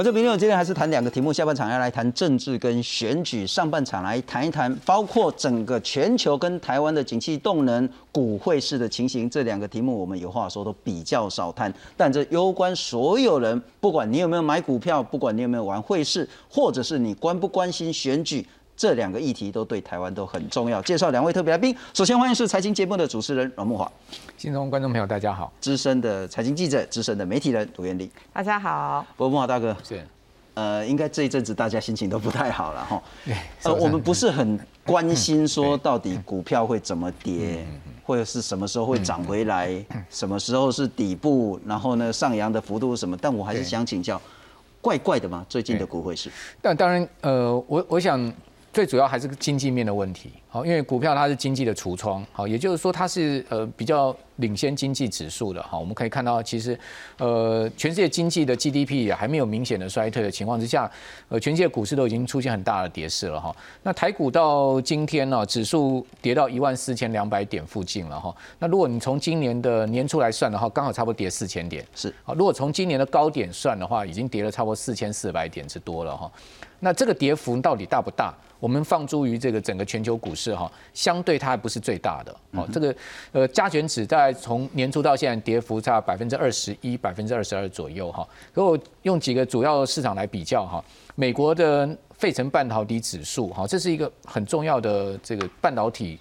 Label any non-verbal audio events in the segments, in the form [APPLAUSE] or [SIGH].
我这明天我，今天还是谈两个题目，下半场要来谈政治跟选举，上半场来谈一谈包括整个全球跟台湾的景气动能、股汇市的情形，这两个题目我们有话说都比较少谈，但这攸关所有人，不管你有没有买股票，不管你有没有玩汇市，或者是你关不关心选举。这两个议题都对台湾都很重要。介绍两位特别来宾，首先欢迎是财经节目的主持人阮木华，新中观众朋友大家好，资深的财经记者、资深的媒体人卢元丽，大家好，不过木华大哥是，呃，应该这一阵子大家心情都不太好了哈。[LAUGHS] 呃，我们不是很关心说到底股票会怎么跌，或者是什么时候会涨回来，什么时候是底部，然后呢上扬的幅度是什么？但我还是想请教，怪怪的嘛？最近的股汇市？但当然，呃，我我想。最主要还是经济面的问题，好，因为股票它是经济的橱窗，好，也就是说它是呃比较领先经济指数的，哈，我们可以看到其实，呃，全世界经济的 GDP 也还没有明显的衰退的情况之下，呃，全世界股市都已经出现很大的跌势了哈。那台股到今天呢，指数跌到一万四千两百点附近了哈。那如果你从今年的年初来算的话，刚好差不多跌四千点，是，啊，如果从今年的高点算的话，已经跌了差不多四千四百点之多了哈。那这个跌幅到底大不大？我们放诸于这个整个全球股市哈，相对它还不是最大的哦。这个呃加权指大概从年初到现在跌幅差百分之二十一、百分之二十二左右哈。如果用几个主要市场来比较哈，美国的费城半导体指数哈，这是一个很重要的这个半导体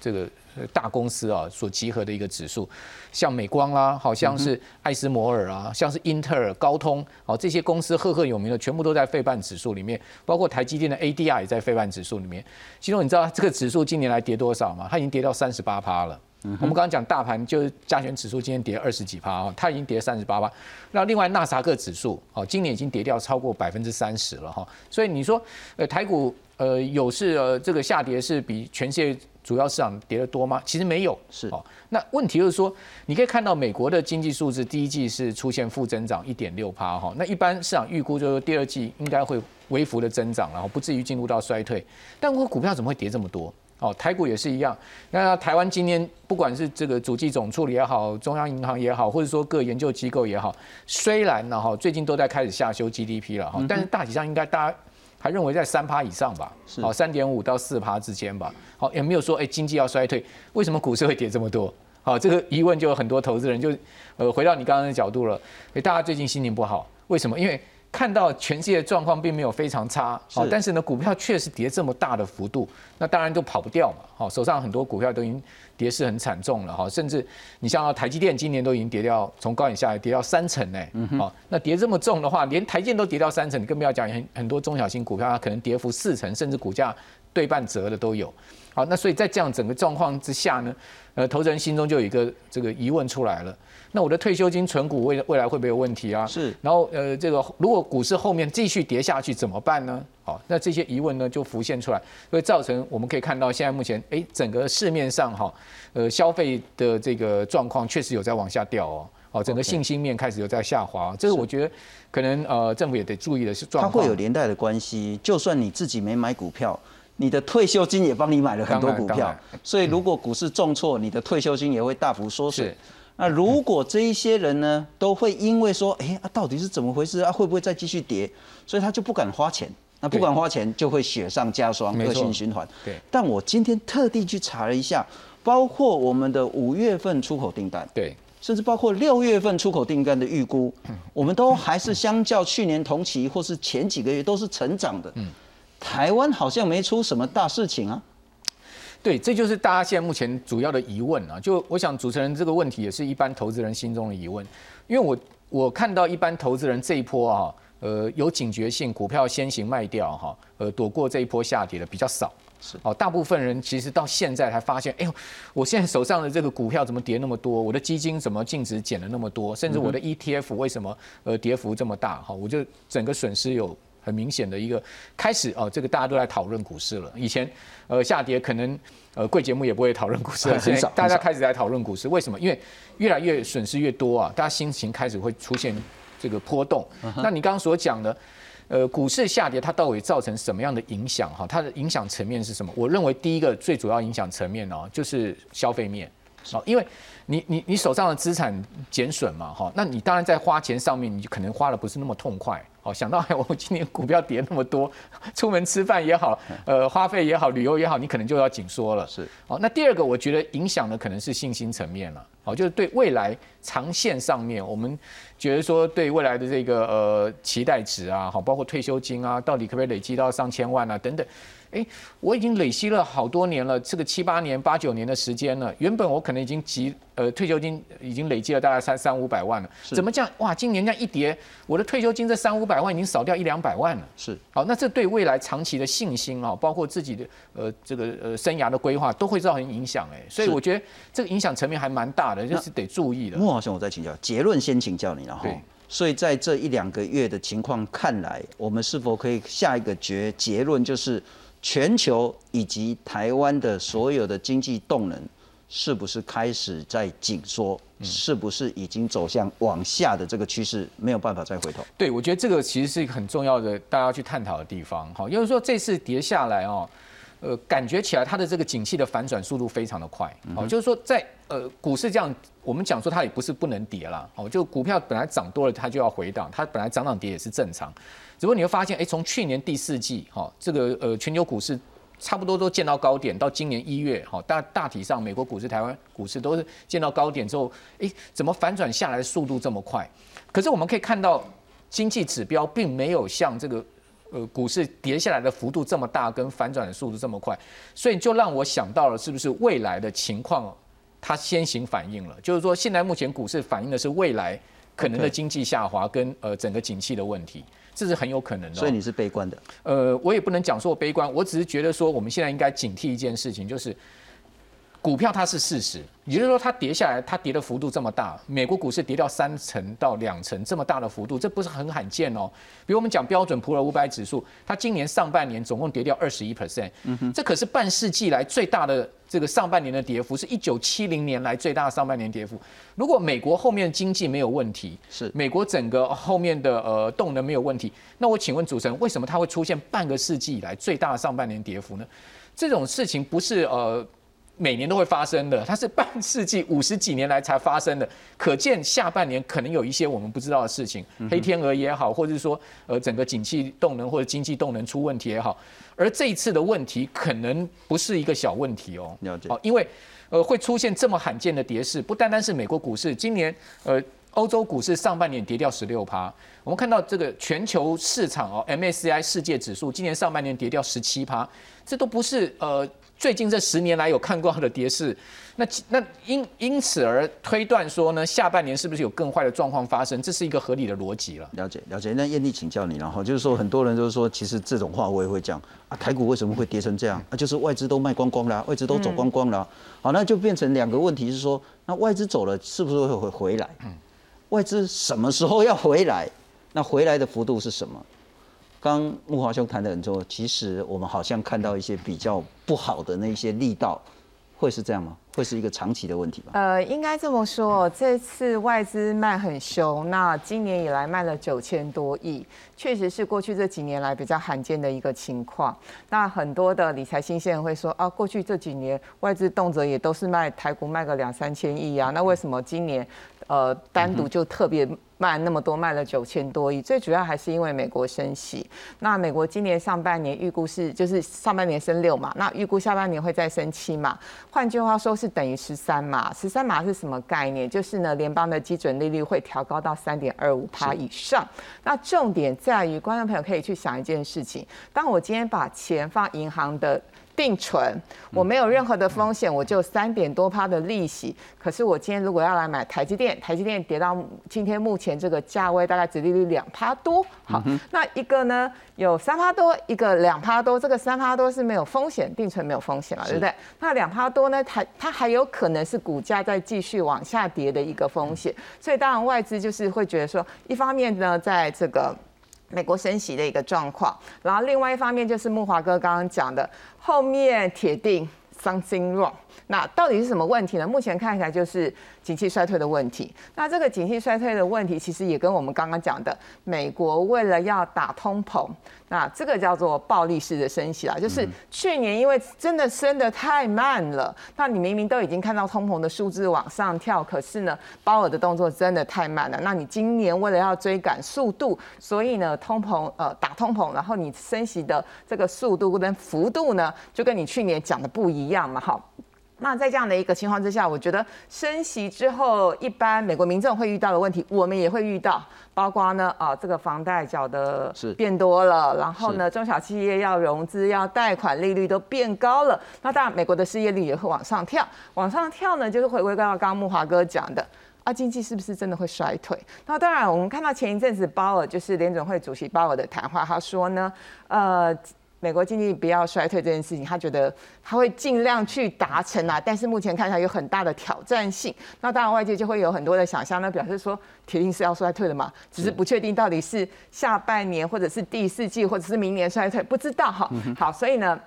这个。大公司啊所集合的一个指数，像美光啦，好像是艾斯摩尔啊，像是英特尔、高通，好这些公司赫赫有名的，全部都在费半指数里面，包括台积电的 ADR 也在费半指数里面。其中你知道这个指数今年来跌多少吗？它已经跌到三十八趴了。我们刚刚讲大盘就是加权指数今天跌二十几趴啊，它已经跌三十八趴。那另外纳萨克指数哦，今年已经跌掉超过百分之三十了哈。所以你说呃台股呃有是呃这个下跌是比全世界。主要市场跌得多吗？其实没有，是哦。那问题就是说，你可以看到美国的经济数字，第一季是出现负增长一点六趴哈。那一般市场预估就是第二季应该会微幅的增长，然后不至于进入到衰退。但我股票怎么会跌这么多？哦，台股也是一样。那台湾今天不管是这个主计总处理也好，中央银行也好，或者说各研究机构也好，虽然呢哈最近都在开始下修 GDP 了哈，但是大体上应该大家。还认为在三趴以上吧，好，三点五到四趴之间吧，好，也没有说哎经济要衰退，为什么股市会跌这么多？好，这个疑问就有很多投资人就，呃，回到你刚刚的角度了，哎，大家最近心情不好，为什么？因为看到全世界状况并没有非常差，好，但是呢，股票确实跌这么大的幅度，那当然都跑不掉嘛，好，手上很多股票都已经跌势很惨重了，哈，甚至你像台积电今年都已经跌掉，从高点下来跌到三成呢，好，那跌这么重的话，连台建都跌到三成，你更不要讲很很多中小型股票，它可能跌幅四成，甚至股价对半折的都有，好，那所以在这样整个状况之下呢，呃，投资人心中就有一个这个疑问出来了。那我的退休金存股未未来会不会有问题啊？是。然后呃，这个如果股市后面继续跌下去怎么办呢？好，那这些疑问呢就浮现出来，会造成我们可以看到现在目前哎整个市面上哈呃消费的这个状况确实有在往下掉哦，哦整个信心面开始有在下滑，这是我觉得可能呃政府也得注意的是状况。它会有连带的关系，就算你自己没买股票，你的退休金也帮你买了很多股票，所以如果股市重挫，你的退休金也会大幅缩水。那如果这一些人呢，都会因为说，哎，啊，到底是怎么回事啊？会不会再继续跌？所以他就不敢花钱。那不敢花钱，就会雪上加霜，恶性循环。对。但我今天特地去查了一下，包括我们的五月份出口订单，对，甚至包括六月份出口订单的预估，我们都还是相较去年同期或是前几个月都是成长的。嗯。台湾好像没出什么大事情啊。对，这就是大家现在目前主要的疑问啊！就我想主持人这个问题也是一般投资人心中的疑问，因为我我看到一般投资人这一波啊，呃，有警觉性，股票先行卖掉哈，呃，躲过这一波下跌的比较少，是哦，大部分人其实到现在才发现，哎呦，我现在手上的这个股票怎么跌那么多？我的基金怎么净值减了那么多？甚至我的 ETF 为什么呃跌幅这么大？哈，我就整个损失有。很明显的一个开始哦，这个大家都在讨论股市了。以前呃下跌可能呃贵节目也不会讨论股市，[LAUGHS] 很少。大家开始在讨论股市，为什么？因为越来越损失越多啊，大家心情开始会出现这个波动。那你刚刚所讲的呃股市下跌，它到底造成什么样的影响？哈，它的影响层面是什么？我认为第一个最主要影响层面哦，就是消费面。哦，因为你你你手上的资产减损嘛，哈，那你当然在花钱上面，你就可能花的不是那么痛快。哦，想到哎我今年股票跌那么多，出门吃饭也好，呃，花费也好，旅游也好，你可能就要紧缩了。是。好，那第二个，我觉得影响的可能是信心层面了。好，就是对未来长线上面，我们觉得说对未来的这个呃期待值啊，好，包括退休金啊，到底可不可以累积到上千万啊，等等。哎，我已经累积了好多年了，这个七八年、八九年的时间了。原本我可能已经积呃退休金已经累积了大概三三五百万了，怎么这样？哇，今年这样一跌，我的退休金这三五百万已经少掉一两百万了。是，好，那这对未来长期的信心啊，包括自己的呃这个呃生涯的规划，都会造成影响。哎，所以我觉得这个影响层面还蛮大的，就是得注意的。莫老师我再请教结论，先请教你了哈。所以在这一两个月的情况看来，我们是否可以下一个决结论就是？全球以及台湾的所有的经济动能，是不是开始在紧缩？是不是已经走向往下的这个趋势，没有办法再回头？对，我觉得这个其实是一个很重要的，大家要去探讨的地方。好，因为说这次跌下来哦。呃，感觉起来它的这个景气的反转速度非常的快，好，就是说在呃股市这样，我们讲说它也不是不能跌了，哦，就股票本来涨多了它就要回档，它本来涨涨跌也是正常，只不过你会发现，哎，从去年第四季，哈，这个呃全球股市差不多都见到高点，到今年一月，哈，大大体上美国股市、台湾股市都是见到高点之后，哎，怎么反转下来的速度这么快？可是我们可以看到经济指标并没有像这个。呃，股市跌下来的幅度这么大，跟反转的速度这么快，所以就让我想到了，是不是未来的情况它先行反应了？就是说，现在目前股市反映的是未来可能的经济下滑跟呃整个景气的问题，这是很有可能的。所以你是悲观的？呃，我也不能讲说我悲观，我只是觉得说，我们现在应该警惕一件事情，就是。股票它是事实，也就是说它跌下来，它跌的幅度这么大，美国股市跌掉三成到两成这么大的幅度，这不是很罕见哦。比如我们讲标准普尔五百指数，它今年上半年总共跌掉二十一 percent，这可是半世纪来最大的这个上半年的跌幅，是一九七零年来最大的上半年跌幅。如果美国后面经济没有问题，是美国整个后面的呃动能没有问题，那我请问主持人，为什么它会出现半个世纪以来最大的上半年跌幅呢？这种事情不是呃。每年都会发生的，它是半世纪五十几年来才发生的，可见下半年可能有一些我们不知道的事情，黑天鹅也好，或者是说呃整个景气动能或者经济动能出问题也好，而这一次的问题可能不是一个小问题哦，了解，因为呃会出现这么罕见的跌势，不单单是美国股市，今年呃欧洲股市上半年跌掉十六趴，我们看到这个全球市场哦 MSCI 世界指数今年上半年跌掉十七趴，这都不是呃。最近这十年来有看过的跌势，那那因因此而推断说呢，下半年是不是有更坏的状况发生？这是一个合理的逻辑了。了解了解，那艳丽请教你，然后就是说很多人就是说，其实这种话我也会讲啊，台股为什么会跌成这样？啊，就是外资都卖光光了，外资都走光光了。好，那就变成两个问题是说，那外资走了是不是会回回来？嗯，外资什么时候要回来？那回来的幅度是什么？刚木华兄谈的很多，其实我们好像看到一些比较不好的那些力道，会是这样吗？会是一个长期的问题吗？呃，应该这么说，这次外资卖很凶，那今年以来卖了九千多亿，确实是过去这几年来比较罕见的一个情况。那很多的理财新鲜人会说，啊，过去这几年外资动辄也都是卖台股卖个两三千亿啊，那为什么今年？呃，单独就特别卖那么多，卖了九千多亿，最主要还是因为美国升息。那美国今年上半年预估是，就是上半年升六嘛，那预估下半年会再升七嘛。换句话说，是等于十三嘛。十三码是什么概念？就是呢，联邦的基准利率会调高到三点二五趴以上。那重点在于，观众朋友可以去想一件事情：当我今天把钱放银行的。定存，我没有任何的风险，我就三点多趴的利息。可是我今天如果要来买台积电，台积电跌到今天目前这个价位，大概只利率两趴多。好，那一个呢有三趴多，一个两趴多。这个三趴多是没有风险，定存没有风险嘛，对不对？那两趴多呢，它它还有可能是股价在继续往下跌的一个风险。所以当然外资就是会觉得说，一方面呢，在这个。美国升息的一个状况，然后另外一方面就是木华哥刚刚讲的，后面铁定 something wrong。那到底是什么问题呢？目前看起来就是景气衰退的问题。那这个景气衰退的问题，其实也跟我们刚刚讲的，美国为了要打通膨，那这个叫做暴力式的升息啦。就是去年因为真的升得太慢了，那你明明都已经看到通膨的数字往上跳，可是呢，鲍尔的动作真的太慢了。那你今年为了要追赶速度，所以呢，通膨呃打通膨，然后你升息的这个速度跟幅度呢，就跟你去年讲的不一样嘛，好。那在这样的一个情况之下，我觉得升息之后，一般美国民众会遇到的问题，我们也会遇到，包括呢，啊，这个房贷缴的变多了，然后呢，中小企业要融资、要贷款利率都变高了，那当然美国的失业率也会往上跳，往上跳呢，就是回归到刚刚木华哥讲的，啊，经济是不是真的会衰退？那当然，我们看到前一阵子鲍尔就是联总会主席鲍尔的谈话，他说呢，呃。美国经济不要衰退这件事情，他觉得他会尽量去达成啊，但是目前看起来有很大的挑战性。那当然外界就会有很多的想象，那表示说铁定是要衰退的嘛，只是不确定到底是下半年或者是第四季或者是明年衰退，不知道哈。好，所以呢，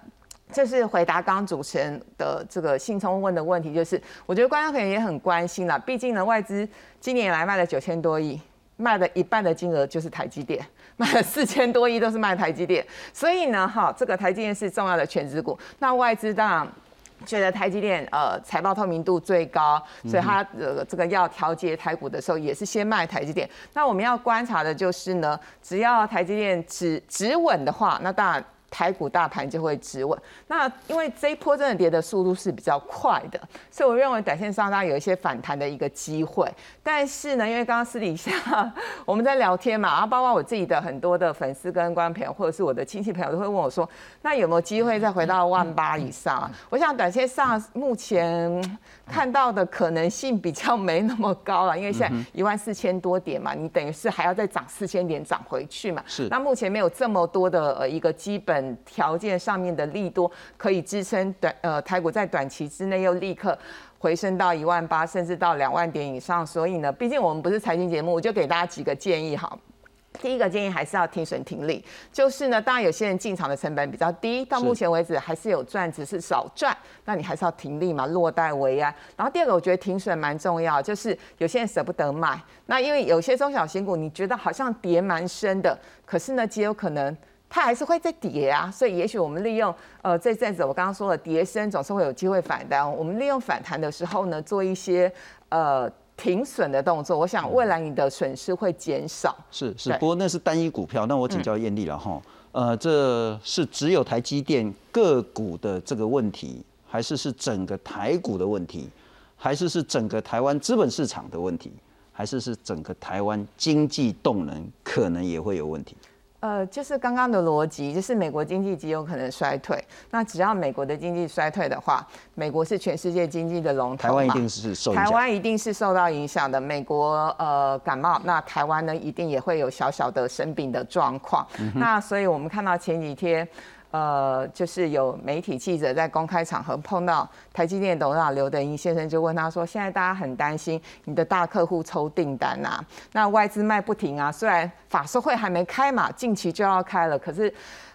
这是回答刚刚主持人的这个信聪问的问题，就是我觉得观众可能也很关心啦，毕竟呢外资今年来卖了九千多亿。卖了一半的金额就是台积电，卖了四千多亿都是卖台积电，所以呢，哈，这个台积电是重要的全值股。那外资当然觉得台积电呃财报透明度最高，所以它呃这个要调节台股的时候也是先卖台积电。那我们要观察的就是呢，只要台积电止止稳的话，那当然。台股大盘就会止稳。那因为这一波真的跌的速度是比较快的，所以我认为短线上大家有一些反弹的一个机会。但是呢，因为刚刚私底下 [LAUGHS] 我们在聊天嘛，然后包括我自己的很多的粉丝跟观众朋友，或者是我的亲戚朋友都会问我说，那有没有机会再回到万八以上？啊我想短线上目前看到的可能性比较没那么高了，因为现在一万四千多点嘛，你等于是还要再涨四千点涨回去嘛。是。那目前没有这么多的呃一个基本。条件上面的利多可以支撑短呃台股在短期之内又立刻回升到一万八，甚至到两万点以上。所以呢，毕竟我们不是财经节目，我就给大家几个建议哈。第一个建议还是要停损停利，就是呢，当然有些人进场的成本比较低，到目前为止还是有赚，只是少赚，那你还是要停利嘛，落袋为安。然后第二个，我觉得停损蛮重要，就是有些人舍不得卖，那因为有些中小型股你觉得好像跌蛮深的，可是呢，极有可能。它还是会再跌啊，所以也许我们利用呃这阵子我刚刚说了，跌升总是会有机会反弹。我们利用反弹的时候呢，做一些呃停损的动作，我想未来你的损失会减少。是是，不过那是单一股票，那我请教艳丽了哈，呃，这是只有台积电个股的这个问题，还是是整个台股的问题，还是是整个台湾资本市场的问题，还是是整个台湾经济动能可能也会有问题？呃，就是刚刚的逻辑，就是美国经济极有可能衰退。那只要美国的经济衰退的话，美国是全世界经济的龙头台湾一定是受台湾一定是受到影响的。美国呃感冒，那台湾呢一定也会有小小的生病的状况。那所以我们看到前几天。呃，就是有媒体记者在公开场合碰到台积电董事长刘德英先生，就问他说：“现在大家很担心你的大客户抽订单啊，那外资卖不停啊，虽然法说会还没开嘛，近期就要开了，可是。”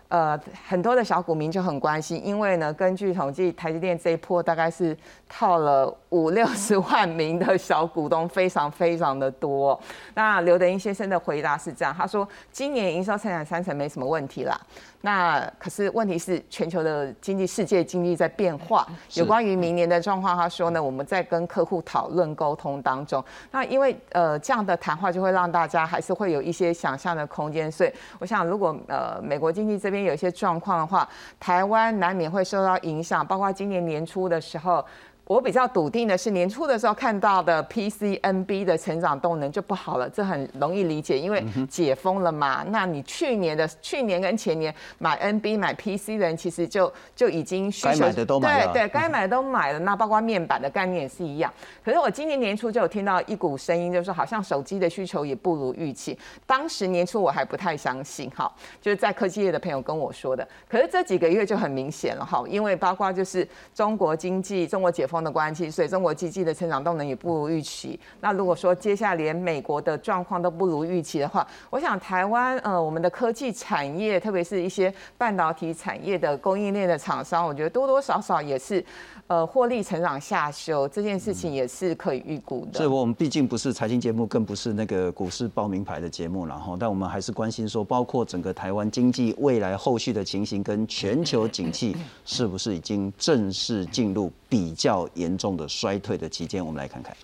呃，很多的小股民就很关心，因为呢，根据统计，台积电这一波大概是套了五六十万名的小股东，非常非常的多。[LAUGHS] 那刘德英先生的回答是这样，他说：今年营收成长三成没什么问题啦。那可是问题是全球的经济、世界经济在变化。有关于明年的状况，他说呢，我们在跟客户讨论沟通当中。那因为呃这样的谈话就会让大家还是会有一些想象的空间。所以我想，如果呃美国经济这边有一些状况的话，台湾难免会受到影响，包括今年年初的时候。我比较笃定的是，年初的时候看到的 PCNB 的成长动能就不好了，这很容易理解，因为解封了嘛。那你去年的去年跟前年买 NB 买 PC 的人，其实就就已经需求对对，该买的都买了。那包括面板的概念也是一样。可是我今年年初就有听到一股声音，就是说好像手机的需求也不如预期。当时年初我还不太相信，哈，就是在科技业的朋友跟我说的。可是这几个月就很明显了，哈，因为包括就是中国经济、中国解封。通的关系，所以中国经济的成长动能也不如预期。那如果说接下来连美国的状况都不如预期的话，我想台湾呃我们的科技产业，特别是一些半导体产业的供应链的厂商，我觉得多多少少也是。呃，获利成长下修这件事情也是可以预估的。是我们毕竟不是财经节目，更不是那个股市报名牌的节目，然后，但我们还是关心说，包括整个台湾经济未来后续的情形，跟全球景气 [LAUGHS] 是不是已经正式进入比较严重的衰退的期间？我们来看看。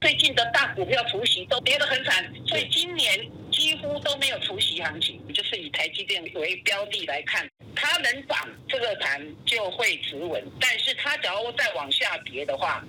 最近的大股票除息都跌得很惨，所以今年几乎都没有除息行情。就是以台积电为标的来看，它能涨，这个盘就会止稳；但是它只要再往下跌的话，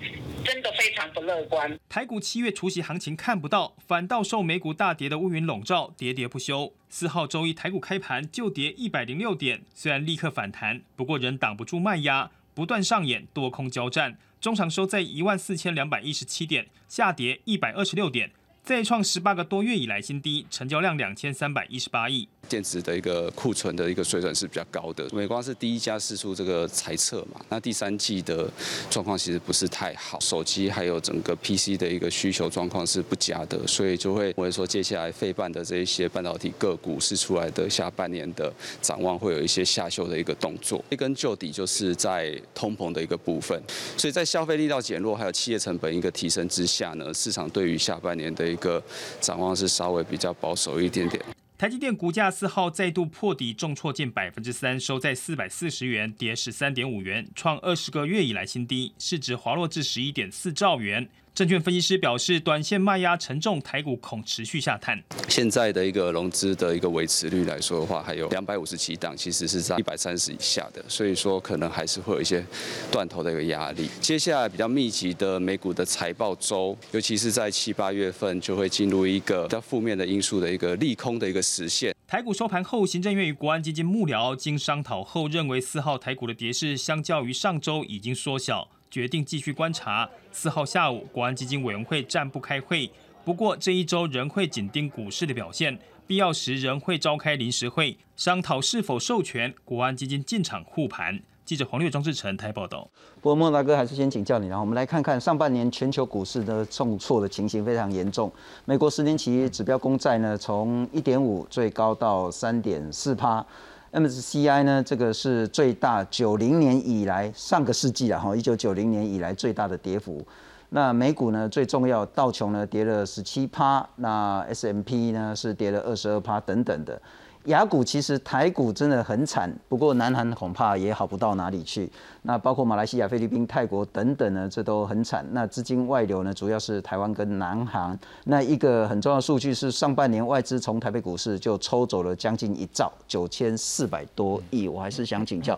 真的非常不乐观。台股七月除息行情看不到，反倒受美股大跌的乌云笼罩，喋喋不休。四号周一台股开盘就跌一百零六点，虽然立刻反弹，不过仍挡不住卖压，不断上演多空交战。中场收在一万四千两百一十七点，下跌一百二十六点。再创十八个多月以来新低，成交量两千三百一十八亿。电子的一个库存的一个水准是比较高的。美光是第一家试出这个猜测嘛？那第三季的状况其实不是太好，手机还有整个 PC 的一个需求状况是不佳的，所以就会我会说接下来费半的这一些半导体个股是出来的下半年的展望会有一些下修的一个动作。一根旧底就是在通膨的一个部分，所以在消费力道减弱还有企业成本一个提升之下呢，市场对于下半年的一个展望是稍微比较保守一点点。台积电股价四号再度破底，重挫近百分之三，收在四百四十元，跌十三点五元，创二十个月以来新低，市值滑落至十一点四兆元。证券分析师表示，短线卖压沉重，台股恐持续下探。现在的一个融资的一个维持率来说的话，还有两百五十七档，其实是在一百三十以下的，所以说可能还是会有一些断头的一个压力。接下来比较密集的美股的财报周，尤其是在七八月份，就会进入一个比较负面的因素的一个利空的一个实现。台股收盘后，行政院与国安基金幕僚经商讨后，认为四号台股的跌势相较于上周已经缩小。决定继续观察。四号下午，国安基金委员会暂不开会，不过这一周仍会紧盯股市的表现，必要时仍会召开临时会，商讨是否授权国安基金进场护盘。记者黄略、庄志成台报道。不过莫大哥还是先请教你，然后我们来看看上半年全球股市的重挫的情形非常严重。美国十年期指标公债呢，从一点五最高到三点四趴。MSCI 呢，这个是最大九零年以来上个世纪啊，哈，一九九零年以来最大的跌幅。那美股呢，最重要，道琼呢跌了十七趴，那 SMP 呢是跌了二十二趴等等的。雅股其实台股真的很惨，不过南韩恐怕也好不到哪里去。那包括马来西亚、菲律宾、泰国等等呢，这都很惨。那资金外流呢，主要是台湾跟南韩。那一个很重要的数据是，上半年外资从台北股市就抽走了将近一兆九千四百多亿。我还是想请教，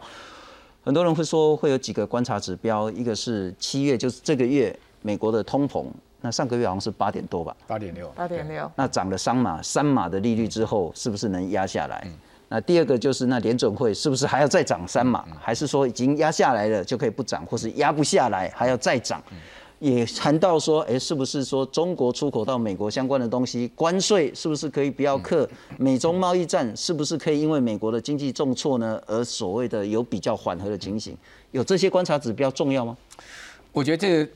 很多人会说会有几个观察指标，一个是七月，就是这个月美国的通膨。那上个月好像是八点多吧，八点六，八点六。那涨了三码，三码的利率之后，是不是能压下来？那第二个就是那联准会是不是还要再涨三码，还是说已经压下来了就可以不涨，或是压不下来还要再涨？也谈到说，哎，是不是说中国出口到美国相关的东西关税是不是可以不要克？美中贸易战是不是可以因为美国的经济重挫呢，而所谓的有比较缓和的情形？有这些观察指标重要吗？我觉得这个。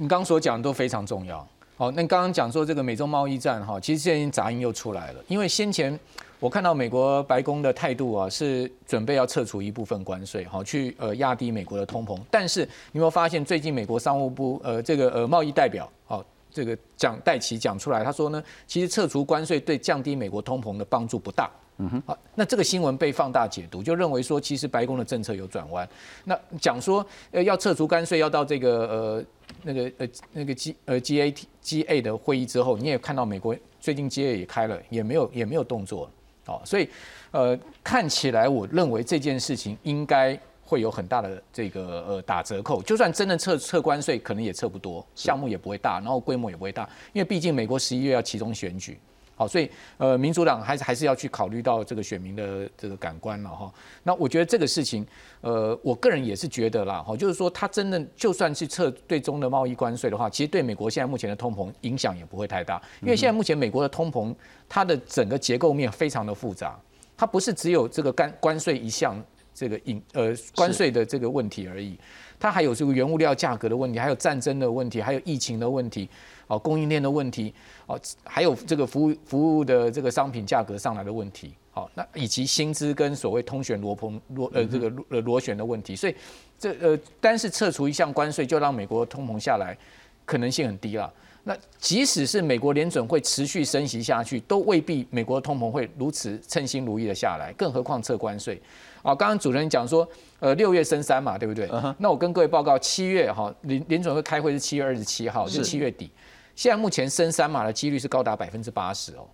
你刚所讲的都非常重要。好，那刚刚讲说这个美洲贸易战哈，其实现在杂音又出来了。因为先前我看到美国白宫的态度啊，是准备要撤除一部分关税，好去呃压低美国的通膨。但是你有没有发现，最近美国商务部呃这个呃贸易代表好这个讲戴奇讲出来，他说呢，其实撤除关税对降低美国通膨的帮助不大。嗯哼，好，那这个新闻被放大解读，就认为说其实白宫的政策有转弯。那讲说呃要撤除关税，要到这个呃。那个呃那个 G 呃 G A T G A 的会议之后，你也看到美国最近 G A 也开了，也没有也没有动作，哦，所以呃看起来我认为这件事情应该会有很大的这个呃打折扣，就算真的撤撤关税，可能也撤不多，项目也不会大，然后规模也不会大，因为毕竟美国十一月要其中选举。好，所以呃，民主党还是还是要去考虑到这个选民的这个感官了哈。那我觉得这个事情，呃，我个人也是觉得啦，哈，就是说他真的就算是撤对中的贸易关税的话，其实对美国现在目前的通膨影响也不会太大，因为现在目前美国的通膨它的整个结构面非常的复杂，它不是只有这个干关税一项这个引呃关税的这个问题而已。它还有这个原物料价格的问题，还有战争的问题，还有疫情的问题，哦，供应链的问题，哦，还有这个服务服务的这个商品价格上来的问题，好，那以及薪资跟所谓通选螺棚螺呃这个呃螺旋的问题，所以这呃单是撤除一项关税就让美国通膨下来，可能性很低了。那即使是美国联准会持续升息下去，都未必美国通膨会如此称心如意的下来，更何况撤关税。啊，刚刚主持人讲说，呃，六月升三嘛，对不对？那我跟各位报告，七月哈联联准会开会是七月二十七号，是七月底。现在目前升三码的几率是高达百分之八十哦，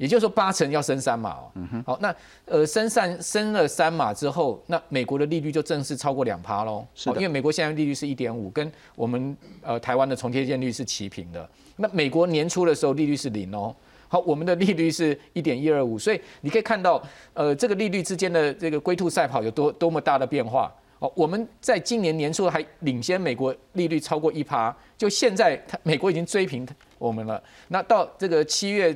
也就是说八成要升三码哦。嗯好，那呃升三升了三码之后，那美国的利率就正式超过两趴喽。是的因为美国现在利率是一点五，跟我们呃台湾的重贴现率是齐平的。那美国年初的时候利率是零哦。好，我们的利率是一点一二五，所以你可以看到，呃，这个利率之间的这个龟兔赛跑有多多么大的变化。哦，我们在今年年初还领先美国利率超过一趴，就现在它美国已经追平我们了。那到这个七月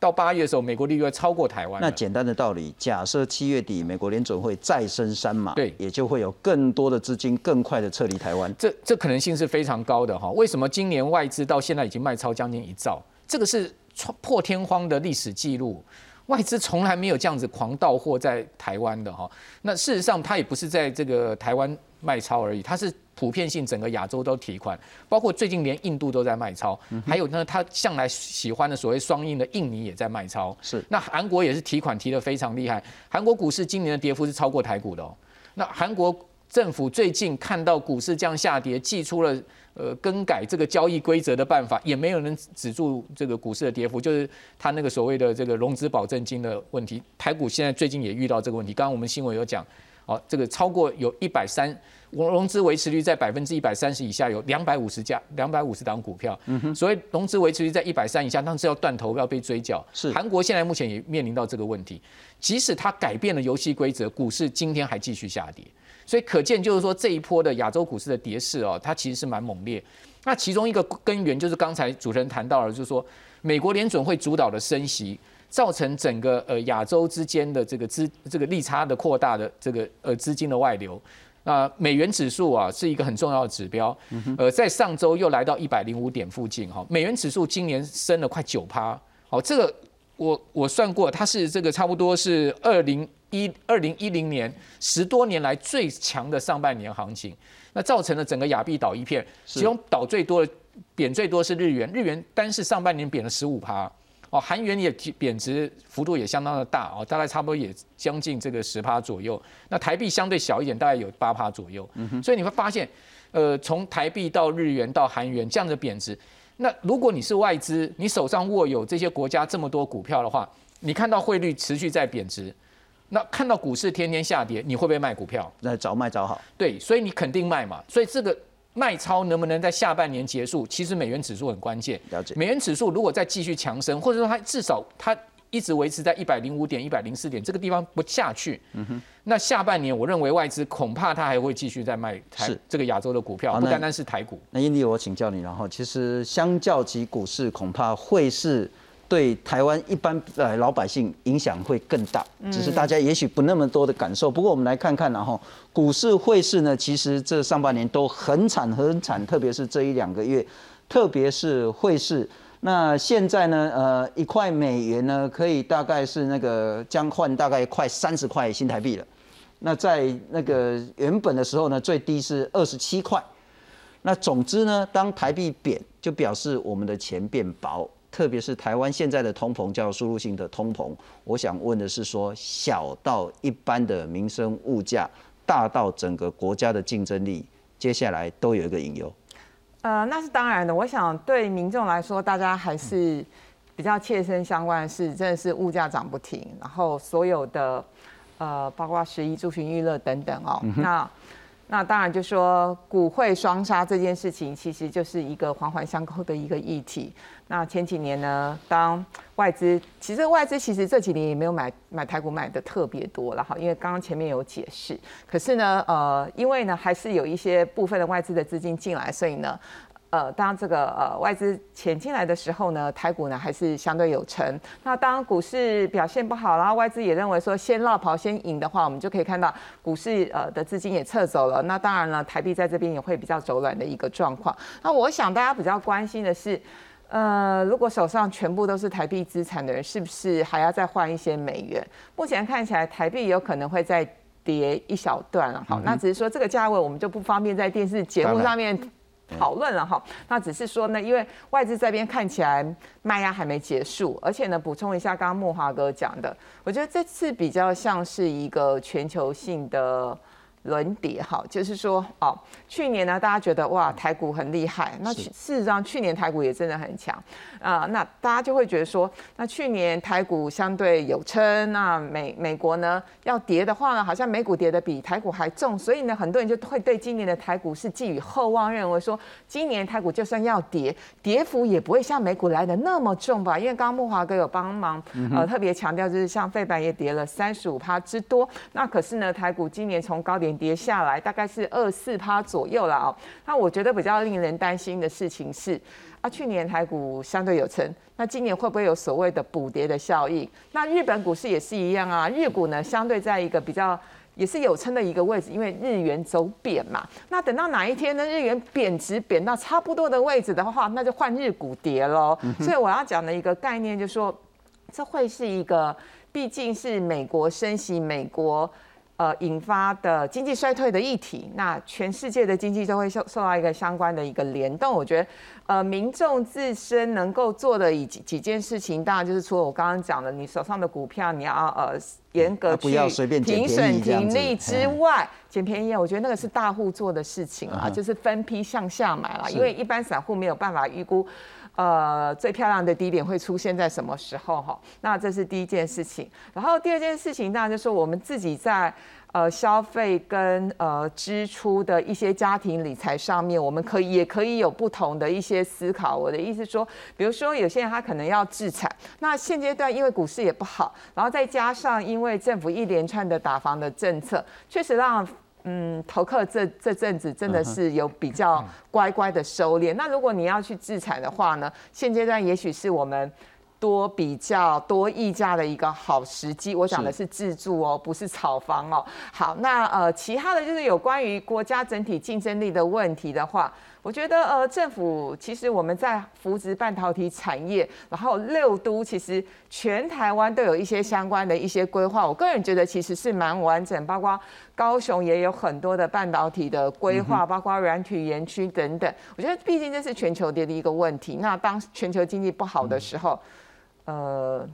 到八月的时候，美国利率会超过台湾。那简单的道理，假设七月底美国联准会再升三码，对也就会有更多的资金更快的撤离台湾。这这可能性是非常高的哈。为什么今年外资到现在已经卖超将近一兆？这个是创破天荒的历史记录。外资从来没有这样子狂到货在台湾的哈。那事实上，它也不是在这个台湾卖超而已，它是普遍性整个亚洲都提款，包括最近连印度都在卖超，还有呢，他向来喜欢的所谓双印的印尼也在卖超。是那韩国也是提款提得非常厉害，韩国股市今年的跌幅是超过台股的哦。那韩国政府最近看到股市这样下跌，寄出了呃更改这个交易规则的办法，也没有人止住这个股市的跌幅，就是他那个所谓的这个融资保证金的问题。台股现在最近也遇到这个问题，刚刚我们新闻有讲，哦，这个超过有一百三融资维持率在百分之一百三十以下，有两百五十家两百五十档股票，所以融资维持率在一百三以下，那是要断头要被追缴。是韩国现在目前也面临到这个问题，即使它改变了游戏规则，股市今天还继续下跌。所以可见，就是说这一波的亚洲股市的跌势哦，它其实是蛮猛烈。那其中一个根源就是刚才主持人谈到了，就是说美国联准会主导的升息，造成整个呃亚洲之间的这个资这个利差的扩大的这个呃资金的外流。那美元指数啊是一个很重要的指标，呃，在上周又来到一百零五点附近哈。美元指数今年升了快九趴，好，这个我我算过，它是这个差不多是二零一二零一零年十多年来最强的上半年行情，那造成了整个亚币倒一片，其中倒最多的贬最多是日元，日元单是上半年贬了十五趴。哦，韩元也贬值幅度也相当的大哦，大概差不多也将近这个十趴左右。那台币相对小一点，大概有八趴左右。嗯所以你会发现，呃，从台币到日元到韩元这样的贬值，那如果你是外资，你手上握有这些国家这么多股票的话，你看到汇率持续在贬值，那看到股市天天下跌，你会不会卖股票？那早卖早好，对，所以你肯定卖嘛。所以这个卖超能不能在下半年结束？其实美元指数很关键。了解。美元指数如果再继续强升，或者说它至少它一直维持在一百零五点、一百零四点这个地方不下去，那下半年我认为外资恐怕它还会继续在卖台是这个亚洲的股票，不单单是台股。那英利，我请教你，然后其实相较起股市，恐怕会是对台湾一般呃老百姓影响会更大，只是大家也许不那么多的感受。不过我们来看看，然后股市汇市呢，其实这上半年都很惨很惨，特别是这一两个月，特别是汇市。那现在呢，呃，一块美元呢，可以大概是那个将换大概快三十块新台币了。那在那个原本的时候呢，最低是二十七块。那总之呢，当台币贬，就表示我们的钱变薄，特别是台湾现在的通膨叫输入性的通膨。我想问的是说，小到一般的民生物价，大到整个国家的竞争力，接下来都有一个隐忧。呃，那是当然的。我想对民众来说，大家还是比较切身相关的是，真的是物价涨不停，然后所有的呃，包括十一住行娱乐等等哦。那那当然就说股汇双杀这件事情，其实就是一个环环相扣的一个议题。那前几年呢，当外资其实外资其实这几年也没有买买台股买的特别多了哈，因为刚刚前面有解释。可是呢，呃，因为呢还是有一些部分的外资的资金进来，所以呢，呃，当这个呃外资钱进来的时候呢，台股呢还是相对有成。那当股市表现不好，然后外资也认为说先落跑先赢的话，我们就可以看到股市呃的资金也撤走了。那当然了，台币在这边也会比较走软的一个状况。那我想大家比较关心的是，呃，如果手上全部都是台币资产的人，是不是还要再换一些美元？目前看起来台币有可能会再跌一小段了。好，那只是说这个价位我们就不方便在电视节目上面。讨论了哈，那只是说呢，因为外资这边看起来卖压还没结束，而且呢，补充一下刚刚木华哥讲的，我觉得这次比较像是一个全球性的。轮跌哈，就是说哦，去年呢，大家觉得哇，台股很厉害，那事实上去年台股也真的很强啊，那大家就会觉得说，那去年台股相对有撑，那美美国呢要跌的话呢，好像美股跌的比台股还重，所以呢，很多人就会对今年的台股是寄予厚望，认为说今年台股就算要跌，跌幅也不会像美股来的那么重吧？因为刚刚木华哥有帮忙呃特别强调，就是像费板也跌了三十五趴之多，那可是呢，台股今年从高点。跌下来大概是二四趴左右了哦。那我觉得比较令人担心的事情是，啊，去年台股相对有成，那今年会不会有所谓的补跌的效应？那日本股市也是一样啊，日股呢相对在一个比较也是有撑的一个位置，因为日元走贬嘛。那等到哪一天呢，日元贬值贬到差不多的位置的话，那就换日股跌喽。所以我要讲的一个概念就是说，这会是一个，毕竟是美国升息，美国。呃，引发的经济衰退的议题，那全世界的经济都会受受到一个相关的一个联动。我觉得，呃，民众自身能够做的几几件事情，当然就是除了我刚刚讲的，你手上的股票你要呃严格去停损停利之外，捡便宜，我觉得那个是大户做的事情啊，就是分批向下买了，因为一般散户没有办法预估。呃，最漂亮的低点会出现在什么时候？哈，那这是第一件事情。然后第二件事情，当然就是我们自己在呃消费跟呃支出的一些家庭理财上面，我们可以也可以有不同的一些思考。我的意思说，比如说有些人他可能要自产，那现阶段因为股市也不好，然后再加上因为政府一连串的打房的政策，确实让。嗯，投客这这阵子真的是有比较乖乖的收敛。那如果你要去自产的话呢，现阶段也许是我们多比较多溢价的一个好时机。我讲的是自住哦，不是炒房哦。好，那呃，其他的就是有关于国家整体竞争力的问题的话。我觉得呃，政府其实我们在扶植半导体产业，然后六都其实全台湾都有一些相关的一些规划。我个人觉得其实是蛮完整，包括高雄也有很多的半导体的规划，包括软体园区等等。我觉得毕竟这是全球的一个问题。那当全球经济不好的时候，呃。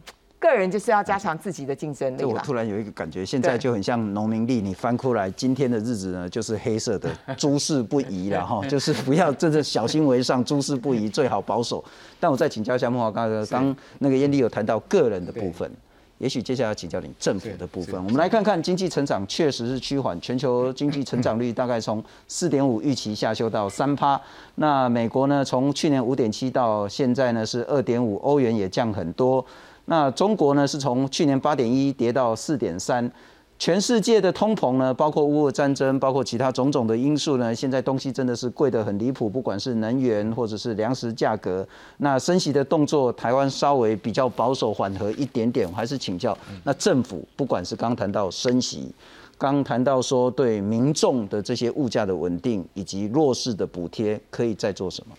个人就是要加强自己的竞争力。我突然有一个感觉，现在就很像农民历，你翻过来，今天的日子呢，就是黑色的，诸事不宜了 [LAUGHS] 哈，就是不要真的小心为上，诸事不宜，最好保守。但我再请教一下莫华哥，刚那个燕丽有谈到个人的部分，也许接下来请教你政府的部分。我们来看看经济成长确实是趋缓，全球经济成长率大概从 [LAUGHS] 四点五预期下修到三趴。那美国呢，从去年五点七到现在呢是二点五，欧元也降很多。那中国呢，是从去年八点一跌到四点三，全世界的通膨呢，包括乌俄战争，包括其他种种的因素呢，现在东西真的是贵得很离谱，不管是能源或者是粮食价格。那升息的动作，台湾稍微比较保守缓和一点点，还是请教，那政府不管是刚谈到升息，刚谈到说对民众的这些物价的稳定以及弱势的补贴，可以再做什么？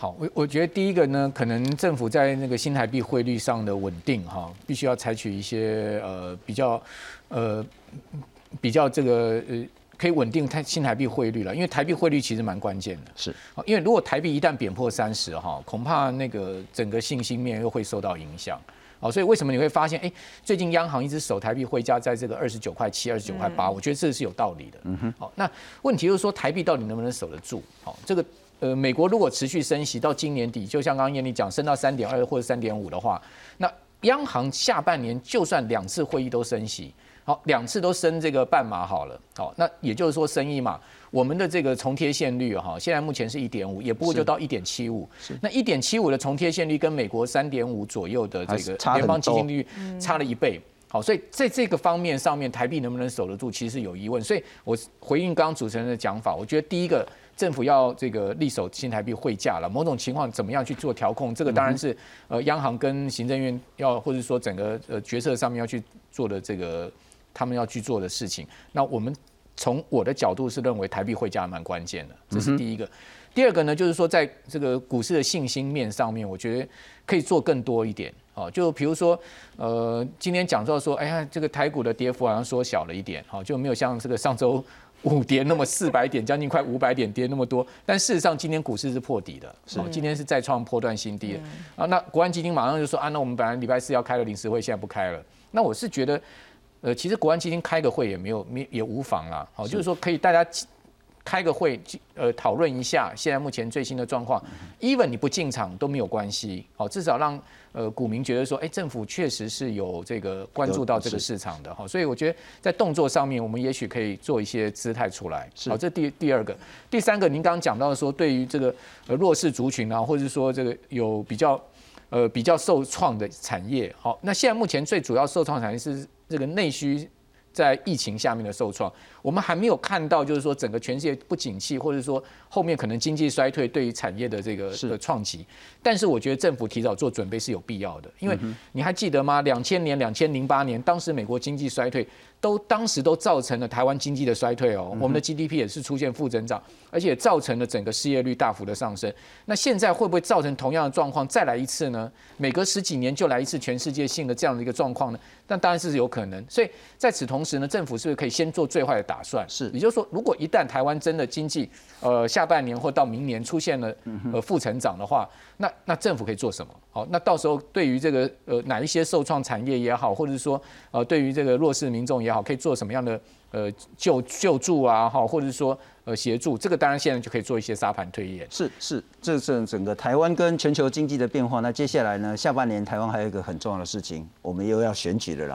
好，我我觉得第一个呢，可能政府在那个新台币汇率上的稳定哈，必须要采取一些呃比较呃比较这个呃可以稳定台新台币汇率了，因为台币汇率其实蛮关键的。是，因为如果台币一旦贬破三十哈，恐怕那个整个信心面又会受到影响。好，所以为什么你会发现，哎，最近央行一直守台币汇价在这个二十九块七、二十九块八，我觉得这是有道理的。嗯哼。好，那问题就是说台币到底能不能守得住？好，这个。呃，美国如果持续升息到今年底，就像刚刚艳丽讲，升到三点二或者三点五的话，那央行下半年就算两次会议都升息，好，两次都升这个半码好了，好，那也就是说升一码，我们的这个重贴现率哈，现在目前是一点五，也不过就到一点七五，那一点七五的重贴现率跟美国三点五左右的这个联邦基金率差了一倍，好，所以在这个方面上面，台币能不能守得住，其实是有疑问，所以我回应刚刚主持人的讲法，我觉得第一个。政府要这个力守新台币汇价了，某种情况怎么样去做调控？这个当然是呃央行跟行政院要或者说整个呃决策上面要去做的这个他们要去做的事情。那我们从我的角度是认为台币汇价蛮关键的，这是第一个。第二个呢，就是说在这个股市的信心面上面，我觉得可以做更多一点。哦，就比如说，呃，今天讲到说，哎呀，这个台股的跌幅好像缩小了一点，好，就没有像这个上周五跌那么四百点，将近快五百点跌那么多。但事实上，今天股市是破底的，是，今天是再创破断新低。啊，那国安基金马上就说，啊，那我们本来礼拜四要开的临时会，现在不开了。那我是觉得，呃，其实国安基金开个会也没有，没也无妨啦。好，就是说可以大家。开个会，呃，讨论一下现在目前最新的状况。even 你不进场都没有关系，好，至少让呃股民觉得说，哎，政府确实是有这个关注到这个市场的哈。所以我觉得在动作上面，我们也许可以做一些姿态出来。好，这第第二个，第三个，您刚刚讲到说，对于这个呃弱势族群啊，或者说这个有比较呃比较受创的产业，好，那现在目前最主要受创产业是这个内需。在疫情下面的受创，我们还没有看到，就是说整个全世界不景气，或者说后面可能经济衰退对于产业的这个的创击。但是我觉得政府提早做准备是有必要的，因为你还记得吗？两千年、两千零八年，当时美国经济衰退。都当时都造成了台湾经济的衰退哦，我们的 GDP 也是出现负增长，而且造成了整个失业率大幅的上升。那现在会不会造成同样的状况再来一次呢？每隔十几年就来一次全世界性的这样的一个状况呢？那当然是有可能。所以在此同时呢，政府是不是可以先做最坏的打算？是，也就是说，如果一旦台湾真的经济呃下半年或到明年出现了呃负成长的话，那那政府可以做什么？好，那到时候对于这个呃哪一些受创产业也好，或者是说呃对于这个弱势民众也好，可以做什么样的呃救救助啊？哈，或者是说呃协助，这个当然现在就可以做一些沙盘推演。是是，这是整个台湾跟全球经济的变化。那接下来呢，下半年台湾还有一个很重要的事情，我们又要选举了啦。